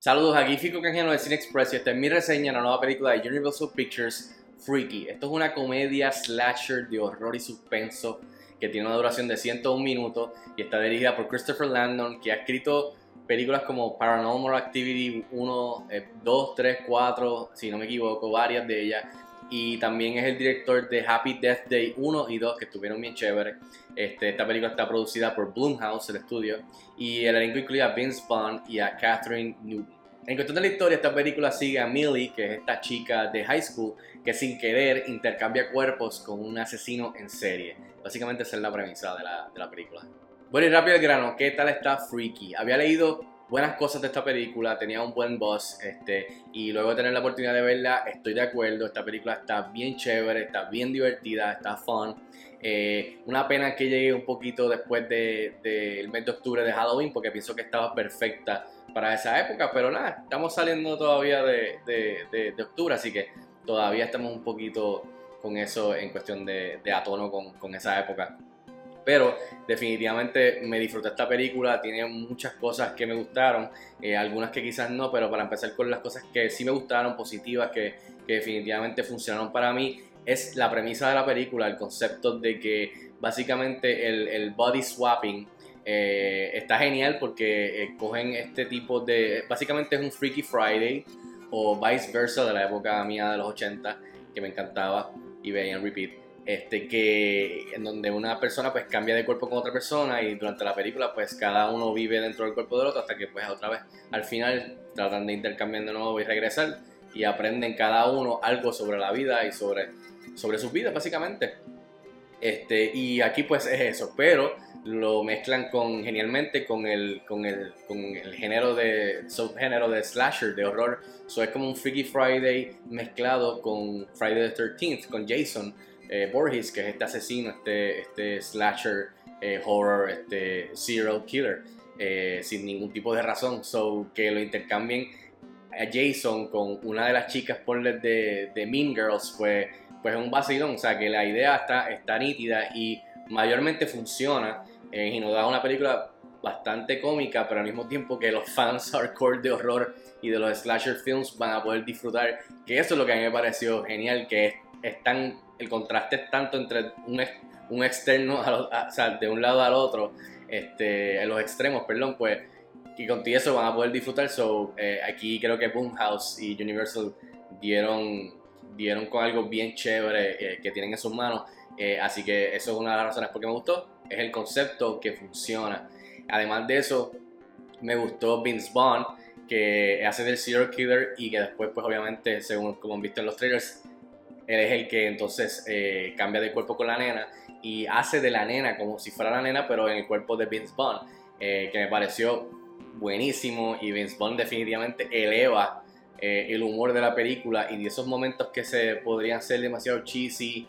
Saludos, aquí Fico Canjiano de Cine Express y esta es mi reseña de la nueva película de Universal Pictures, Freaky. Esto es una comedia slasher de horror y suspenso que tiene una duración de 101 minutos y está dirigida por Christopher Landon, que ha escrito películas como Paranormal Activity 1, 2, 3, 4, si no me equivoco, varias de ellas. Y también es el director de Happy Death Day 1 y 2, que estuvieron bien chéveres. Este, esta película está producida por Blumhouse, el estudio, y el elenco incluye a Vince Vaughn y a Catherine Newton. En cuestión de la historia, esta película sigue a Millie, que es esta chica de high school que sin querer intercambia cuerpos con un asesino en serie. Básicamente esa es la premisa de la, de la película. Bueno y rápido el grano, ¿qué tal está Freaky? Había leído buenas cosas de esta película, tenía un buen boss, este, y luego de tener la oportunidad de verla, estoy de acuerdo, esta película está bien chévere, está bien divertida, está fun. Eh, una pena que llegue un poquito después del de, mes de octubre de Halloween, porque pienso que estaba perfecta para esa época, pero nada, estamos saliendo todavía de, de, de octubre, así que todavía estamos un poquito con eso en cuestión de, de atono con, con esa época. Pero definitivamente me disfruté esta película, tiene muchas cosas que me gustaron, eh, algunas que quizás no, pero para empezar con las cosas que sí me gustaron, positivas, que, definitivamente funcionaron para mí, es la premisa de la película, el concepto de que básicamente el, body swapping eh, está genial porque eh, cogen este tipo de, básicamente es un Freaky Friday o vice versa de la época mía de los 80 que me encantaba y veía en repeat este, que en donde una persona pues cambia de cuerpo con otra persona y durante la película pues cada uno vive dentro del cuerpo del otro hasta que pues otra vez al final tratan de intercambiar de nuevo y regresar y aprenden cada uno algo sobre la vida y sobre, sobre sus vidas básicamente. Este, y aquí pues es eso, pero lo mezclan con genialmente con el, con el, con el género de subgénero de slasher, de horror. Eso es como un Freaky Friday mezclado con Friday the 13th, con Jason eh, Borges, que es este asesino, este, este slasher, eh, horror, este serial killer, eh, sin ningún tipo de razón. So, que lo intercambien a Jason con una de las chicas por de, de Mean Girls, pues, pues es un vacilón. O sea, que la idea está, está nítida y mayormente funciona y nos da una película bastante cómica, pero al mismo tiempo que los fans hardcore de horror y de los slasher films van a poder disfrutar, que eso es lo que a mí me pareció genial, que es, es tan el contraste es tanto entre un, un externo, o sea, de un lado al otro, este, en los extremos, perdón, pues, y contigo eso van a poder disfrutar. So, eh, aquí creo que Boomhouse y Universal dieron, dieron con algo bien chévere eh, que tienen en sus manos. Eh, así que eso es una de las razones por qué me gustó. Es el concepto que funciona. Además de eso, me gustó Vince Vaughn, que hace del serial killer y que después, pues obviamente, según como han visto en los trailers, él es el que entonces eh, cambia de cuerpo con la nena y hace de la nena como si fuera la nena, pero en el cuerpo de Vince Vaughn, eh, que me pareció buenísimo y Vince Vaughn definitivamente eleva eh, el humor de la película y de esos momentos que se podrían ser demasiado cheesy,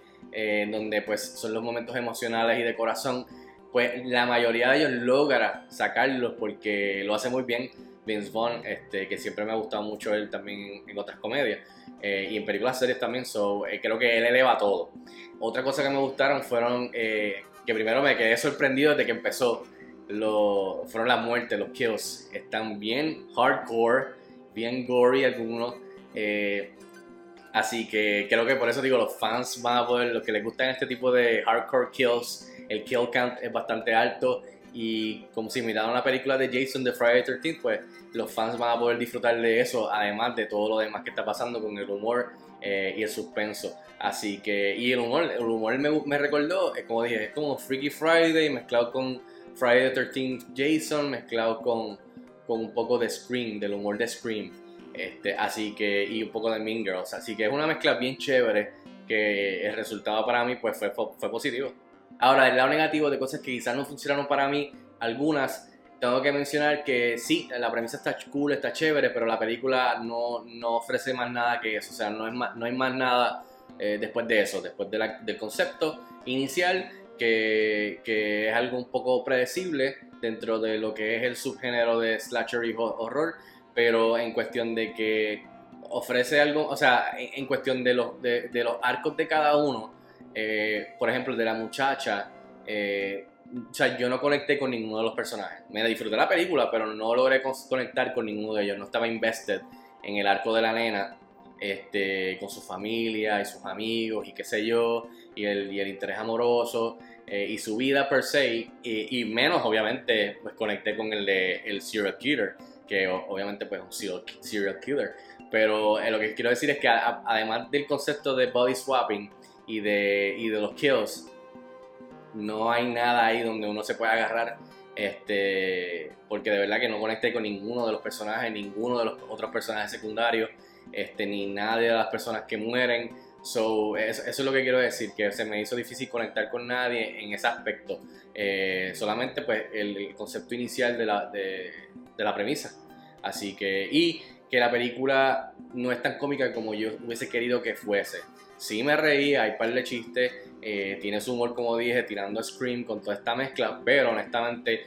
donde pues son los momentos emocionales y de corazón, pues la mayoría de ellos logra sacarlos porque lo hace muy bien Vince Vaughn, este, que siempre me ha gustado mucho él también en otras comedias eh, y en películas series también, so, eh, creo que él eleva todo. Otra cosa que me gustaron fueron eh, que primero me quedé sorprendido desde que empezó, fueron las muertes, los kills, están bien hardcore, bien gory algunos. Así que creo que por eso digo, los fans van a poder, los que les gustan este tipo de hardcore kills, el kill count es bastante alto y como si miraran la película de Jason de Friday 13, pues los fans van a poder disfrutar de eso, además de todo lo demás que está pasando con el humor eh, y el suspenso. Así que, y el humor, el humor me, me recordó, es como dije, es como Freaky Friday mezclado con Friday the 13th Jason, mezclado con, con un poco de Scream, del humor de Scream. Este, así que, y un poco de Mean Girls. Así que es una mezcla bien chévere que el resultado para mí pues fue, fue positivo. Ahora, el lado negativo de cosas que quizás no funcionaron para mí, algunas, tengo que mencionar que sí, la premisa está cool, está chévere, pero la película no, no ofrece más nada que eso. O sea, no, es no hay más nada eh, después de eso, después del concepto inicial, que, es algo un poco predecible dentro de lo que es el subgénero de slasher y horror, pero en cuestión de que ofrece algo, o sea, en, cuestión de los, de los arcos de cada uno, eh, por ejemplo, de la muchacha, eh, o sea, yo no conecté con ninguno de los personajes. Me disfruté la película, pero no logré conectar con ninguno de ellos. No estaba invested en el arco de la nena, este, con su familia y sus amigos y qué sé yo, y el, y el interés amoroso eh, y su vida per se, y, menos obviamente pues conecté con el de el serial killer, que obviamente pues un serial killer. Pero eh, lo que quiero decir es que además del concepto de body swapping y de, y de los kills, no hay nada ahí donde uno se pueda agarrar. Este, porque de verdad que no conecté con ninguno de los personajes, ninguno de los otros personajes secundarios, este, ni nadie de las personas que mueren. So, eso, es lo que quiero decir, que se me hizo difícil conectar con nadie en ese aspecto. Eh, solamente pues el, concepto inicial de la, de, de la premisa. Así que, y que la película no es tan cómica como yo hubiese querido que fuese. Sí me reí, hay par de chistes, eh, tiene su humor como dije, tirando Scream con toda esta mezcla, pero honestamente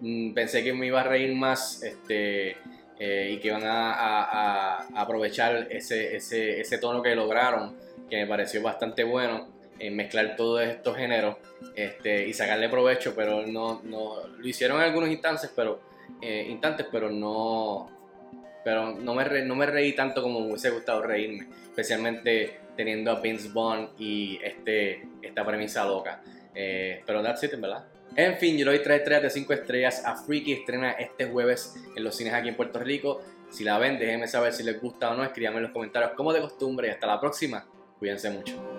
mm, pensé que me iba a reír más este, eh, y que iban a, aprovechar ese, ese, ese, tono que lograron, que me pareció bastante bueno, en mezclar todos estos géneros este, y sacarle provecho, pero no, no lo hicieron en algunos instantes, pero, eh, instantes, pero no, pero no me, reí tanto como me hubiese gustado reírme, especialmente teniendo a Vince Bond y este, esta premisa loca. Eh, pero that's it, ¿verdad? En fin, yo le doy 3 estrellas de 5 estrellas a Freaky. Estrena este jueves en los cines aquí en Puerto Rico. Si la ven, déjenme saber si les gusta o no. Escríbanme en los comentarios como de costumbre. Y hasta la próxima. Cuídense mucho.